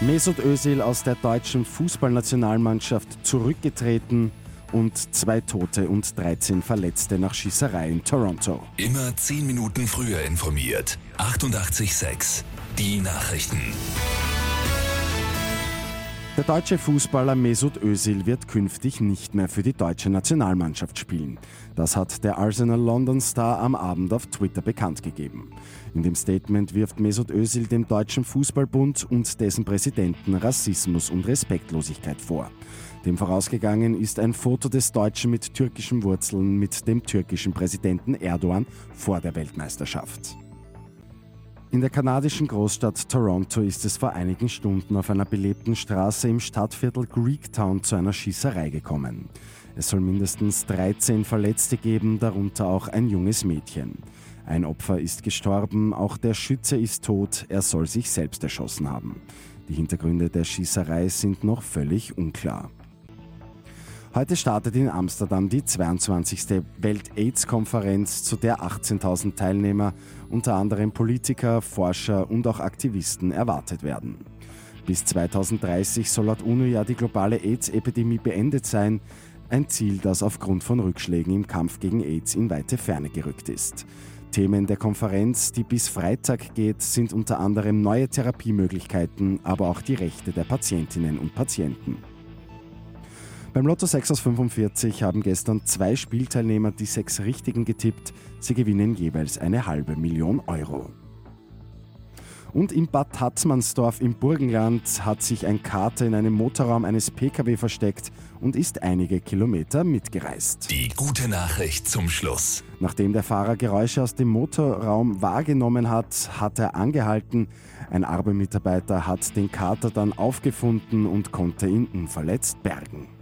Mesut Özil aus der deutschen Fußballnationalmannschaft zurückgetreten und zwei Tote und 13 Verletzte nach Schießerei in Toronto. Immer 10 Minuten früher informiert. 88,6. Die Nachrichten. Der deutsche Fußballer Mesut Özil wird künftig nicht mehr für die deutsche Nationalmannschaft spielen. Das hat der Arsenal London Star am Abend auf Twitter bekannt gegeben. In dem Statement wirft Mesut Özil dem Deutschen Fußballbund und dessen Präsidenten Rassismus und Respektlosigkeit vor. Dem vorausgegangen ist ein Foto des Deutschen mit türkischen Wurzeln mit dem türkischen Präsidenten Erdogan vor der Weltmeisterschaft. In der kanadischen Großstadt Toronto ist es vor einigen Stunden auf einer belebten Straße im Stadtviertel Greektown zu einer Schießerei gekommen. Es soll mindestens 13 Verletzte geben, darunter auch ein junges Mädchen. Ein Opfer ist gestorben, auch der Schütze ist tot, er soll sich selbst erschossen haben. Die Hintergründe der Schießerei sind noch völlig unklar. Heute startet in Amsterdam die 22. Welt-AIDS-Konferenz, zu der 18.000 Teilnehmer, unter anderem Politiker, Forscher und auch Aktivisten, erwartet werden. Bis 2030 soll laut UNO ja die globale AIDS-Epidemie beendet sein, ein Ziel, das aufgrund von Rückschlägen im Kampf gegen AIDS in weite Ferne gerückt ist. Themen der Konferenz, die bis Freitag geht, sind unter anderem neue Therapiemöglichkeiten, aber auch die Rechte der Patientinnen und Patienten. Beim Lotto 6 aus 45 haben gestern zwei Spielteilnehmer die sechs Richtigen getippt. Sie gewinnen jeweils eine halbe Million Euro. Und in Bad Tatzmannsdorf im Burgenland hat sich ein Kater in einem Motorraum eines Pkw versteckt und ist einige Kilometer mitgereist. Die gute Nachricht zum Schluss. Nachdem der Fahrer Geräusche aus dem Motorraum wahrgenommen hat, hat er angehalten. Ein Arbe-Mitarbeiter hat den Kater dann aufgefunden und konnte ihn unverletzt bergen.